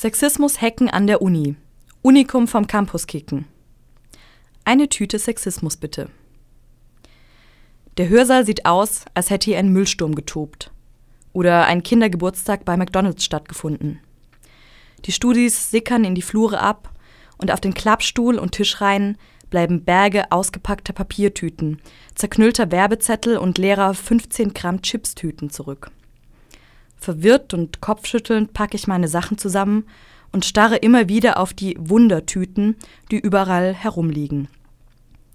Sexismus hacken an der Uni. Unikum vom Campus kicken. Eine Tüte Sexismus bitte. Der Hörsaal sieht aus, als hätte hier ein Müllsturm getobt. Oder ein Kindergeburtstag bei McDonalds stattgefunden. Die Studis sickern in die Flure ab und auf den Klappstuhl und Tischreihen bleiben Berge ausgepackter Papiertüten, zerknüllter Werbezettel und leerer 15 Gramm Chipstüten zurück. Verwirrt und kopfschüttelnd packe ich meine Sachen zusammen und starre immer wieder auf die Wundertüten, die überall herumliegen.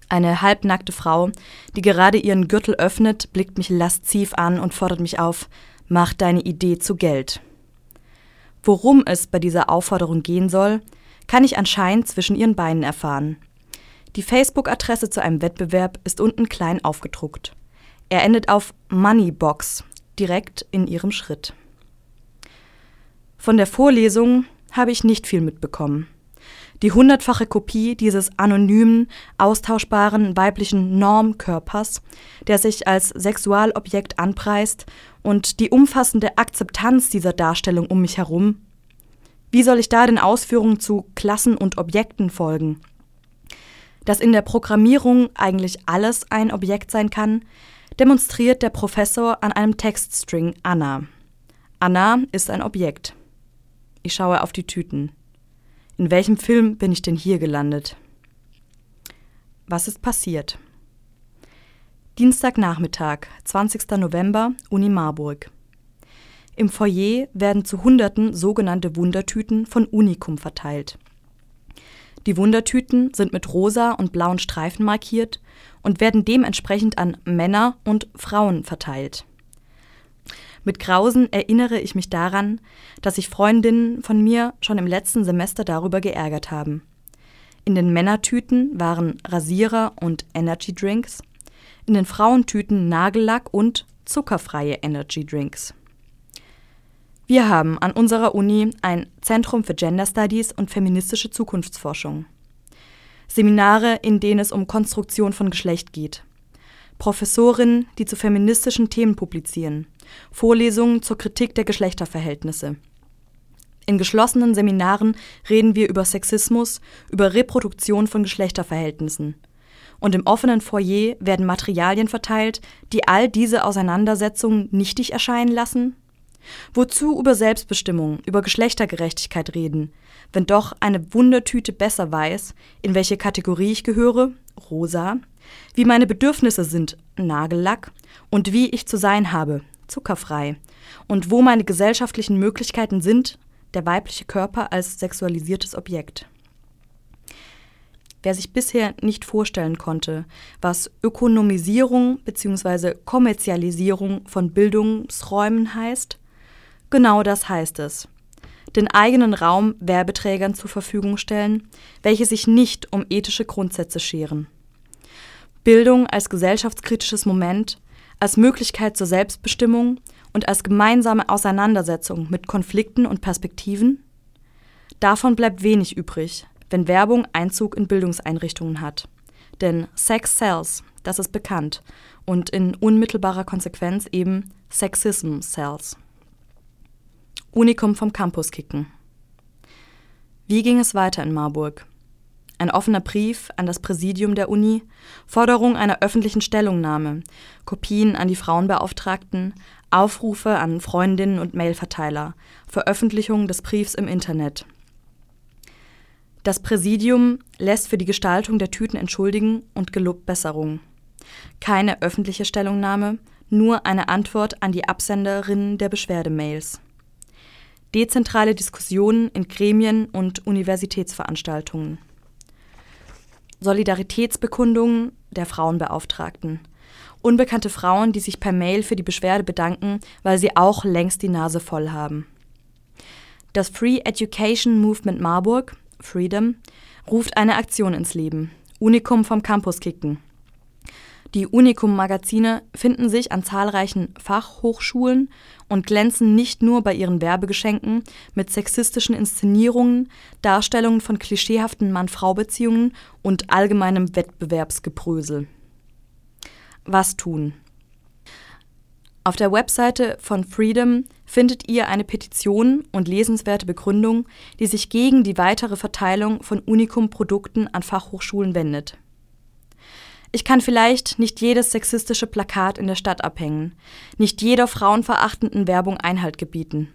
Eine halbnackte Frau, die gerade ihren Gürtel öffnet, blickt mich lasziv an und fordert mich auf, mach deine Idee zu Geld. Worum es bei dieser Aufforderung gehen soll, kann ich anscheinend zwischen ihren Beinen erfahren. Die Facebook-Adresse zu einem Wettbewerb ist unten klein aufgedruckt. Er endet auf Moneybox, direkt in ihrem Schritt. Von der Vorlesung habe ich nicht viel mitbekommen. Die hundertfache Kopie dieses anonymen, austauschbaren weiblichen Normkörpers, der sich als Sexualobjekt anpreist, und die umfassende Akzeptanz dieser Darstellung um mich herum. Wie soll ich da den Ausführungen zu Klassen und Objekten folgen? Dass in der Programmierung eigentlich alles ein Objekt sein kann, demonstriert der Professor an einem Textstring Anna. Anna ist ein Objekt. Ich schaue auf die Tüten. In welchem Film bin ich denn hier gelandet? Was ist passiert? Dienstagnachmittag, 20. November, Uni Marburg. Im Foyer werden zu Hunderten sogenannte Wundertüten von Unikum verteilt. Die Wundertüten sind mit rosa und blauen Streifen markiert und werden dementsprechend an Männer und Frauen verteilt. Mit Grausen erinnere ich mich daran, dass sich Freundinnen von mir schon im letzten Semester darüber geärgert haben. In den Männertüten waren Rasierer und Energy Drinks, in den Frauentüten Nagellack und zuckerfreie Energy Drinks. Wir haben an unserer Uni ein Zentrum für Gender Studies und feministische Zukunftsforschung. Seminare, in denen es um Konstruktion von Geschlecht geht. Professorinnen, die zu feministischen Themen publizieren. Vorlesungen zur Kritik der Geschlechterverhältnisse. In geschlossenen Seminaren reden wir über Sexismus, über Reproduktion von Geschlechterverhältnissen. Und im offenen Foyer werden Materialien verteilt, die all diese Auseinandersetzungen nichtig erscheinen lassen Wozu über Selbstbestimmung, über Geschlechtergerechtigkeit reden, wenn doch eine Wundertüte besser weiß, in welche Kategorie ich gehöre, rosa, wie meine Bedürfnisse sind, Nagellack, und wie ich zu sein habe, zuckerfrei, und wo meine gesellschaftlichen Möglichkeiten sind, der weibliche Körper als sexualisiertes Objekt. Wer sich bisher nicht vorstellen konnte, was Ökonomisierung bzw. Kommerzialisierung von Bildungsräumen heißt, Genau das heißt es. Den eigenen Raum Werbeträgern zur Verfügung stellen, welche sich nicht um ethische Grundsätze scheren. Bildung als gesellschaftskritisches Moment, als Möglichkeit zur Selbstbestimmung und als gemeinsame Auseinandersetzung mit Konflikten und Perspektiven? Davon bleibt wenig übrig, wenn Werbung Einzug in Bildungseinrichtungen hat. Denn Sex sells, das ist bekannt, und in unmittelbarer Konsequenz eben Sexism sells. Unikum vom Campus kicken. Wie ging es weiter in Marburg? Ein offener Brief an das Präsidium der Uni, Forderung einer öffentlichen Stellungnahme, Kopien an die Frauenbeauftragten, Aufrufe an Freundinnen und Mailverteiler, Veröffentlichung des Briefs im Internet. Das Präsidium lässt für die Gestaltung der Tüten entschuldigen und gelobt Besserung. Keine öffentliche Stellungnahme, nur eine Antwort an die Absenderinnen der Beschwerdemails dezentrale Diskussionen in Gremien und Universitätsveranstaltungen. Solidaritätsbekundungen der Frauenbeauftragten. Unbekannte Frauen, die sich per Mail für die Beschwerde bedanken, weil sie auch längst die Nase voll haben. Das Free Education Movement Marburg, Freedom, ruft eine Aktion ins Leben. Unikum vom Campus kicken. Die Unikum-Magazine finden sich an zahlreichen Fachhochschulen und glänzen nicht nur bei ihren Werbegeschenken mit sexistischen Inszenierungen, Darstellungen von klischeehaften Mann-Frau-Beziehungen und allgemeinem Wettbewerbsgebrösel. Was tun? Auf der Webseite von Freedom findet ihr eine Petition und lesenswerte Begründung, die sich gegen die weitere Verteilung von Unikum-Produkten an Fachhochschulen wendet. Ich kann vielleicht nicht jedes sexistische Plakat in der Stadt abhängen, nicht jeder frauenverachtenden Werbung Einhalt gebieten.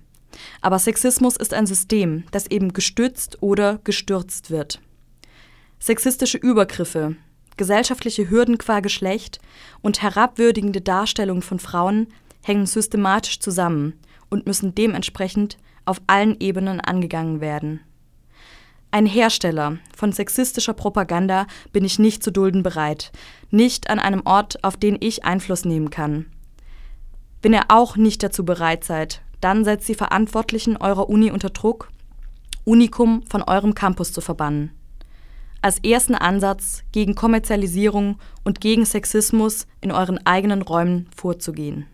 Aber Sexismus ist ein System, das eben gestützt oder gestürzt wird. Sexistische Übergriffe, gesellschaftliche Hürden qua Geschlecht und herabwürdigende Darstellungen von Frauen hängen systematisch zusammen und müssen dementsprechend auf allen Ebenen angegangen werden. Ein Hersteller von sexistischer Propaganda bin ich nicht zu dulden bereit, nicht an einem Ort, auf den ich Einfluss nehmen kann. Wenn ihr auch nicht dazu bereit seid, dann setzt die Verantwortlichen eurer Uni unter Druck, Unikum von eurem Campus zu verbannen. Als ersten Ansatz gegen Kommerzialisierung und gegen Sexismus in euren eigenen Räumen vorzugehen.